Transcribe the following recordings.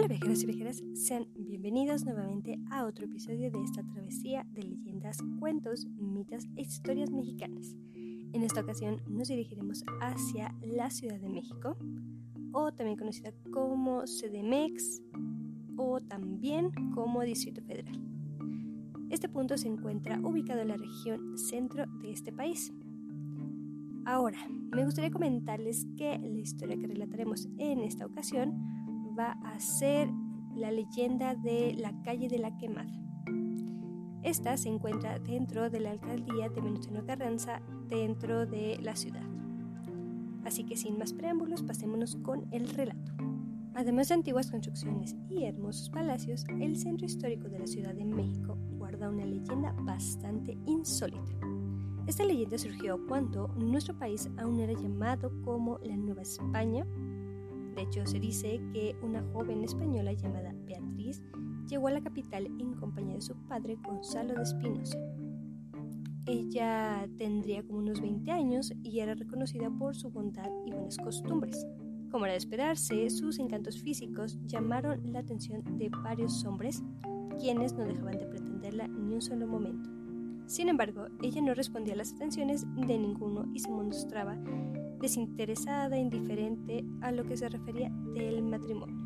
Hola viajeros y viajeras, sean bienvenidos nuevamente a otro episodio de esta travesía de leyendas, cuentos, mitos e historias mexicanas. En esta ocasión nos dirigiremos hacia la Ciudad de México, o también conocida como CDMX, o también como Distrito Federal. Este punto se encuentra ubicado en la región centro de este país. Ahora, me gustaría comentarles que la historia que relataremos en esta ocasión va a ser la leyenda de la calle de la quemada. Esta se encuentra dentro de la alcaldía de Venustiano Carranza, dentro de la ciudad. Así que sin más preámbulos, pasémonos con el relato. Además de antiguas construcciones y hermosos palacios, el centro histórico de la Ciudad de México guarda una leyenda bastante insólita. Esta leyenda surgió cuando nuestro país aún era llamado como la Nueva España de hecho, se dice que una joven española llamada Beatriz llegó a la capital en compañía de su padre Gonzalo de Espinosa. Ella tendría como unos 20 años y era reconocida por su bondad y buenas costumbres. Como era de esperarse, sus encantos físicos llamaron la atención de varios hombres, quienes no dejaban de pretenderla ni un solo momento. Sin embargo, ella no respondía a las atenciones de ninguno y se mostraba desinteresada e indiferente a lo que se refería del matrimonio.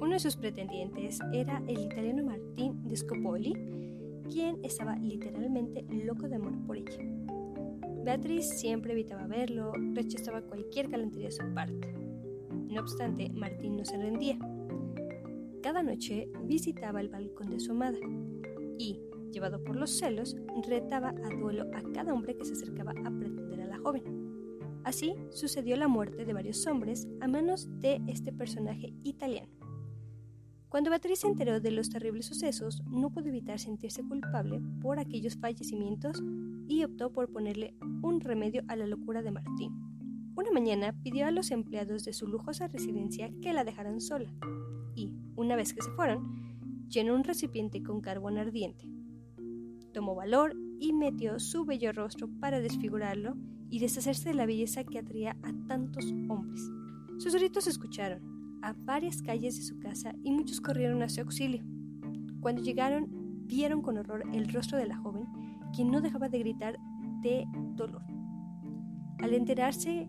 Uno de sus pretendientes era el italiano Martín de Scopoli, quien estaba literalmente loco de amor por ella. Beatriz siempre evitaba verlo, rechazaba cualquier galantería de su parte. No obstante, Martín no se rendía. Cada noche visitaba el balcón de su amada y, llevado por los celos, retaba a duelo a cada hombre que se acercaba a pretender a la joven. Así sucedió la muerte de varios hombres a manos de este personaje italiano. Cuando Beatriz se enteró de los terribles sucesos, no pudo evitar sentirse culpable por aquellos fallecimientos y optó por ponerle un remedio a la locura de Martín. Una mañana pidió a los empleados de su lujosa residencia que la dejaran sola y, una vez que se fueron, llenó un recipiente con carbón ardiente. Tomó valor y metió su bello rostro para desfigurarlo y deshacerse de la belleza que atraía a tantos hombres. Sus gritos se escucharon a varias calles de su casa y muchos corrieron a su auxilio. Cuando llegaron, vieron con horror el rostro de la joven, quien no dejaba de gritar de dolor. Al enterarse,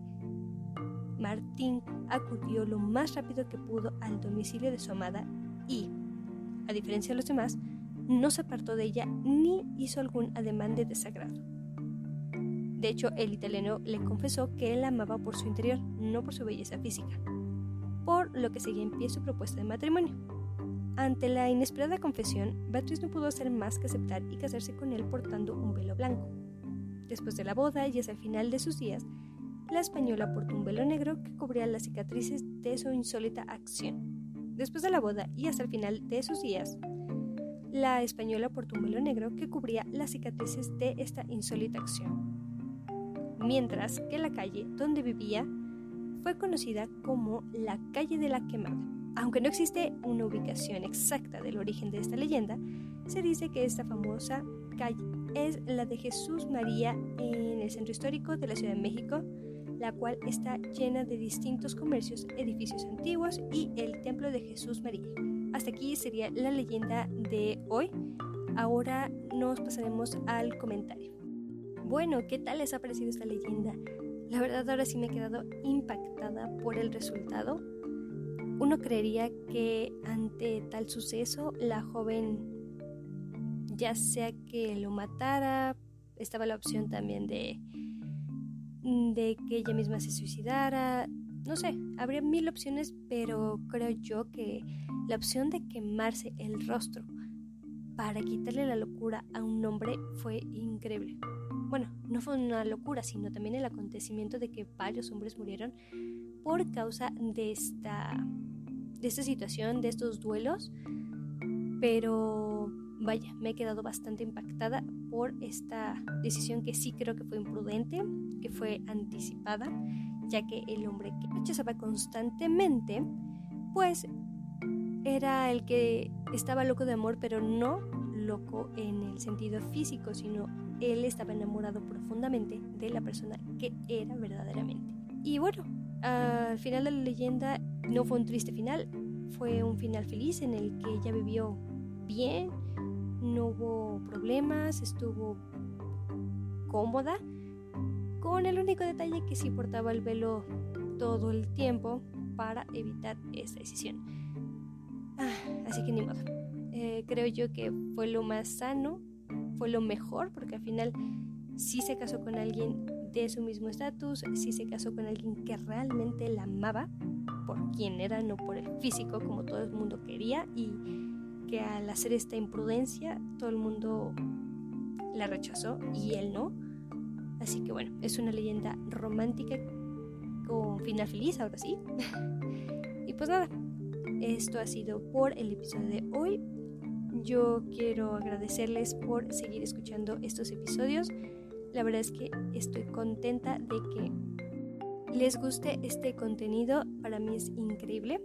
Martín acudió lo más rápido que pudo al domicilio de su amada y, a diferencia de los demás, no se apartó de ella ni hizo algún ademán de desagrado. De hecho, el italiano le confesó que él la amaba por su interior, no por su belleza física, por lo que seguía en pie su propuesta de matrimonio. Ante la inesperada confesión, Beatriz no pudo hacer más que aceptar y casarse con él portando un velo blanco. Después de la boda y hasta el final de sus días, la española portó un velo negro que cubría las cicatrices de su insólita acción. Después de la boda y hasta el final de sus días, la española portó un velo negro que cubría las cicatrices de esta insólita acción mientras que la calle donde vivía fue conocida como la calle de la quemada. Aunque no existe una ubicación exacta del origen de esta leyenda, se dice que esta famosa calle es la de Jesús María en el centro histórico de la Ciudad de México, la cual está llena de distintos comercios, edificios antiguos y el templo de Jesús María. Hasta aquí sería la leyenda de hoy. Ahora nos pasaremos al comentario. Bueno, ¿qué tal les ha parecido esta leyenda? La verdad ahora sí me he quedado impactada por el resultado. Uno creería que ante tal suceso la joven ya sea que lo matara, estaba la opción también de, de que ella misma se suicidara, no sé, habría mil opciones, pero creo yo que la opción de quemarse el rostro para quitarle la locura a un hombre fue increíble bueno, no fue una locura, sino también el acontecimiento de que varios hombres murieron por causa de esta, de esta situación, de estos duelos. Pero vaya, me he quedado bastante impactada por esta decisión que sí creo que fue imprudente, que fue anticipada, ya que el hombre que rechazaba constantemente, pues era el que estaba loco de amor, pero no loco en el sentido físico, sino él estaba enamorado profundamente de la persona que era verdaderamente. Y bueno, al final de la leyenda no fue un triste final, fue un final feliz en el que ella vivió bien, no hubo problemas, estuvo cómoda, con el único detalle que sí portaba el velo todo el tiempo para evitar esta decisión. Ah, así que ni modo. Eh, creo yo que fue lo más sano, fue lo mejor, porque al final sí se casó con alguien de su mismo estatus, sí se casó con alguien que realmente la amaba por quien era, no por el físico como todo el mundo quería y que al hacer esta imprudencia todo el mundo la rechazó y él no. Así que bueno, es una leyenda romántica con final feliz, ahora sí. y pues nada, esto ha sido por el episodio de hoy. Yo quiero agradecerles por seguir escuchando estos episodios. La verdad es que estoy contenta de que les guste este contenido. Para mí es increíble.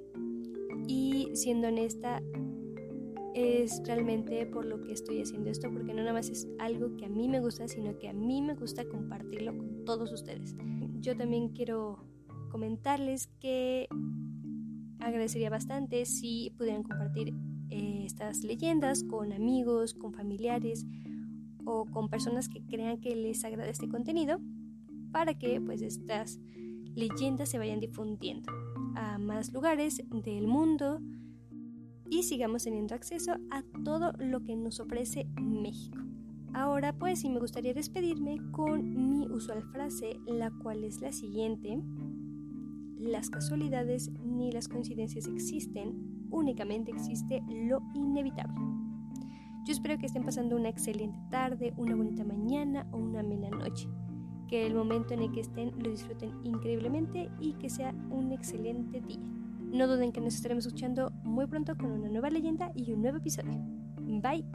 Y siendo honesta, es realmente por lo que estoy haciendo esto, porque no nada más es algo que a mí me gusta, sino que a mí me gusta compartirlo con todos ustedes. Yo también quiero comentarles que agradecería bastante si pudieran compartir eh, estas leyendas con amigos, con familiares o con personas que crean que les agrada este contenido para que pues estas leyendas se vayan difundiendo a más lugares del mundo y sigamos teniendo acceso a todo lo que nos ofrece México. Ahora pues me gustaría despedirme con mi usual frase, la cual es la siguiente las casualidades ni las coincidencias existen, únicamente existe lo inevitable. Yo espero que estén pasando una excelente tarde, una bonita mañana o una amena noche. Que el momento en el que estén lo disfruten increíblemente y que sea un excelente día. No duden que nos estaremos escuchando muy pronto con una nueva leyenda y un nuevo episodio. Bye.